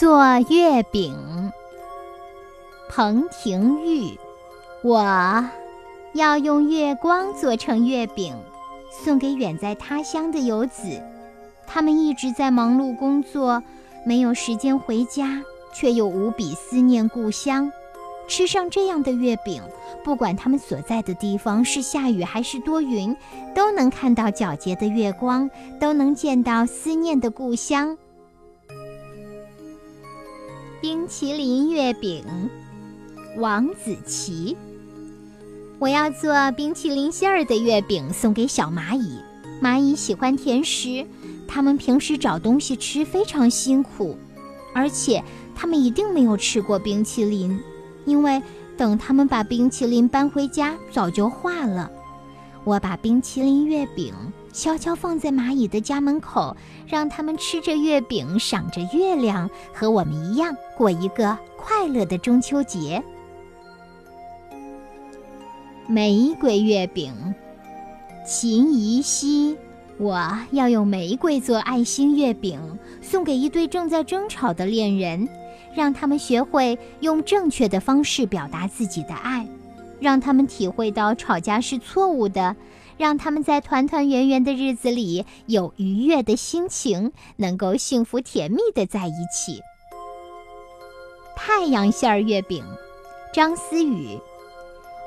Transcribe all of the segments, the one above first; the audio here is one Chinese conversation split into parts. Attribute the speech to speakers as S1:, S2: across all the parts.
S1: 做月饼。彭廷玉，我要用月光做成月饼，送给远在他乡的游子。他们一直在忙碌工作，没有时间回家，却又无比思念故乡。吃上这样的月饼，不管他们所在的地方是下雨还是多云，都能看到皎洁的月光，都能见到思念的故乡。冰淇淋月饼，王子琪。我要做冰淇淋馅儿的月饼送给小蚂蚁。蚂蚁喜欢甜食，它们平时找东西吃非常辛苦，而且它们一定没有吃过冰淇淋。因为等他们把冰淇淋搬回家，早就化了。我把冰淇淋月饼悄悄放在蚂蚁的家门口，让他们吃着月饼，赏着月亮，和我们一样过一个快乐的中秋节。玫瑰月饼，秦怡西，我要用玫瑰做爱心月饼，送给一对正在争吵的恋人。让他们学会用正确的方式表达自己的爱，让他们体会到吵架是错误的，让他们在团团圆圆的日子里有愉悦的心情，能够幸福甜蜜的在一起。太阳馅儿月饼，张思雨，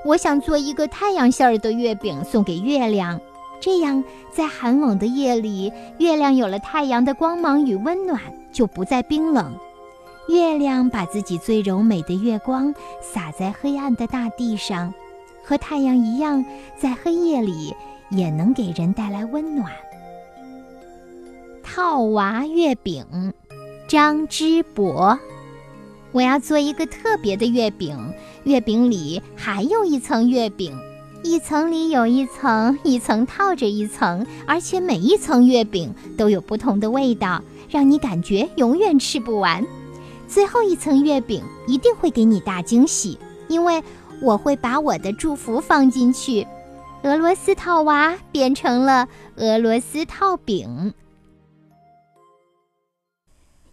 S1: 我想做一个太阳馅儿的月饼送给月亮，这样在寒冷的夜里，月亮有了太阳的光芒与温暖，就不再冰冷。月亮把自己最柔美的月光洒在黑暗的大地上，和太阳一样，在黑夜里也能给人带来温暖。套娃月饼，张之博，我要做一个特别的月饼，月饼里还有一层月饼，一层里有一层，一层套着一层，而且每一层月饼都有不同的味道，让你感觉永远吃不完。最后一层月饼一定会给你大惊喜，因为我会把我的祝福放进去。俄罗斯套娃变成了俄罗斯套饼。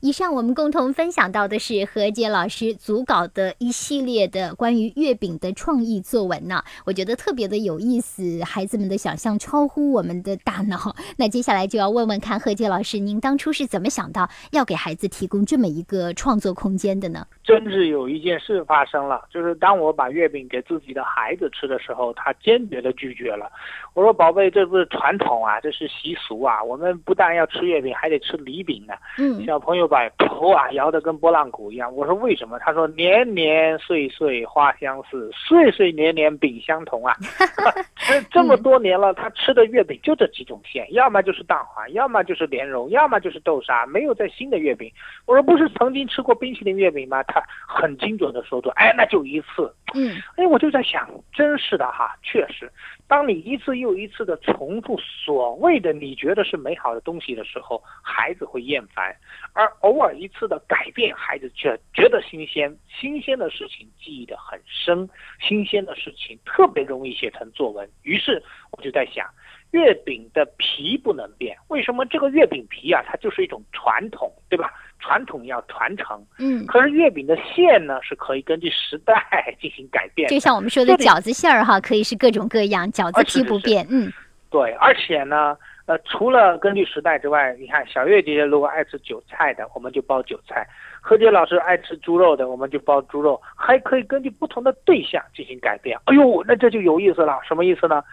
S1: 以上我们共同分享到的是何洁老师组稿的一系列的关于月饼的创意作文呢，我觉得特别的有意思，孩子们的想象超乎我们的大脑。那接下来就要问问看何洁老师，您当初是怎么想到要给孩子提供这么一个创作空间的呢？
S2: 真是有一件事发生了，就是当我把月饼给自己的孩子吃的时候，他坚决的拒绝了。我说：“宝贝，这不是传统啊，这是习俗啊，我们不但要吃月饼，还得吃礼饼呢。”嗯，小朋友把头啊摇得跟拨浪鼓一样。我说：“为什么？”他说：“年年岁岁花相似，岁岁年年饼相同啊。”这这么多年了，他吃的月饼就这几种馅，要么就是蛋黄，要么就是莲蓉，要么就是豆沙，没有再新的月饼。我说：“不是曾经吃过冰淇淋月饼吗？”他。很精准的说出，哎，那就一次。嗯，哎，我就在想，真是的哈，确实，当你一次又一次的重复所谓的你觉得是美好的东西的时候，孩子会厌烦；而偶尔一次的改变，孩子却觉得新鲜。新鲜的事情记忆的很深，新鲜的事情特别容易写成作文。于是我就在想。月饼的皮不能变，为什么这个月饼皮啊？它就是一种传统，对吧？传统要传承，嗯。可是月饼的馅呢，是可以根据时代 进行改变。
S1: 就像我们说的饺子馅儿哈，可以是各种各样，饺子皮不变，嗯。
S2: 对，而且呢，呃，除了根据时代之外，你看小月姐姐如果爱吃韭菜的，我们就包韭菜；何洁老师爱吃猪肉的，我们就包猪肉，还可以根据不同的对象进行改变。哎呦，那这就有意思了，什么意思呢？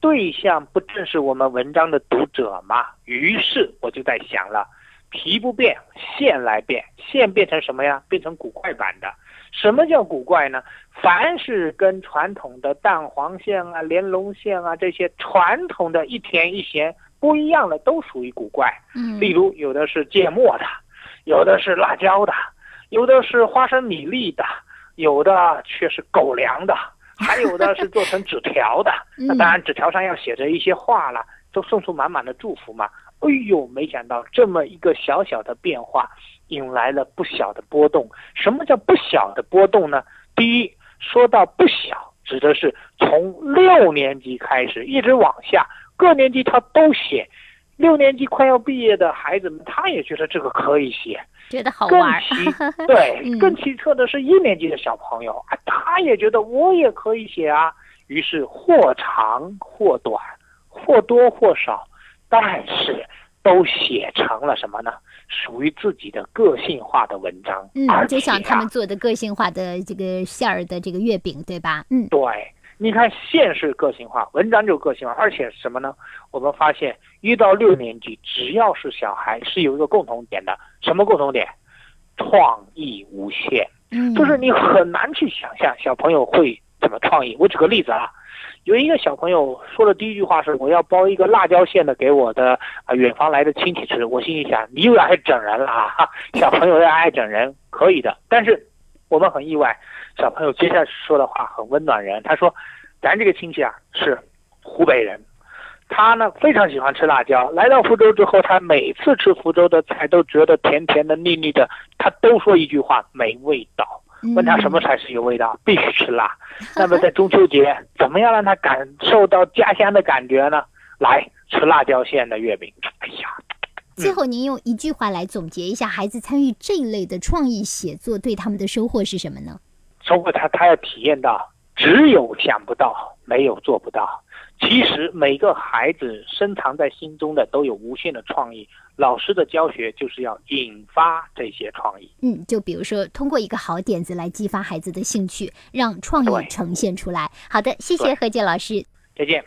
S2: 对象不正是我们文章的读者吗？于是我就在想了，皮不变，线来变，线变成什么呀？变成古怪版的。什么叫古怪呢？凡是跟传统的蛋黄线啊、莲蓉线啊这些传统的一甜一咸不一样的，都属于古怪。嗯，例如有的是芥末的，有的是辣椒的，有的是花生米粒的，有的却是狗粮的。还有的是做成纸条的，那当然纸条上要写着一些话了，都送出满满的祝福嘛。哎呦，没想到这么一个小小的变化，引来了不小的波动。什么叫不小的波动呢？第一，说到不小，指的是从六年级开始一直往下，各年级他都写。六年级快要毕业的孩子们，他也觉得这个可以写。
S1: 觉得好
S2: 更
S1: 玩
S2: 对
S1: 嗯，
S2: 更奇特 的是一年级的小朋友啊，他也觉得我也可以写啊，于是或长或短，或多或少，但是都写成了什么呢？属于自己的个性化的文章，
S1: 嗯，
S2: 而且
S1: 就像他
S2: 啊
S1: 们做的个性化的这个馅儿的这个月饼，对吧？嗯
S2: 对，你看线是个性化，文章就个性化，而且什么呢？我们发现一到六年级，只要是小孩，是有一个共同点的，什么共同点？创意无限，
S1: 嗯，
S2: 就是你很难去想象小朋友会怎么创意。我举个例子啊，有一个小朋友说的第一句话是：“我要包一个辣椒馅的给我的啊远方来的亲戚吃。”我心里想，你又要爱整人了啊！小朋友要爱整人，可以的。但是我们很意外，小朋友接下来说的话很温暖人。他说：“咱这个亲戚啊是湖北人，他呢非常喜欢吃辣椒。来到福州之后，他每次吃福州的菜都觉得甜甜的、腻腻的，他都说一句话：没味道。”问他什么才是有味道，必须吃辣。那么在中秋节，怎么样让他感受到家乡的感觉呢？来吃辣椒馅的月饼。哎呀，
S1: 最后，您用一句话来总结一下，孩子参与这一类的创意写作对他们的收获是什么呢？
S2: 收获他他要体验到，只有想不到，没有做不到。其实每个孩子深藏在心中的都有无限的创意，老师的教学就是要引发这些创意。
S1: 嗯，就比如说通过一个好点子来激发孩子的兴趣，让创意呈现出来。好的，谢谢何洁老师。
S2: 再见。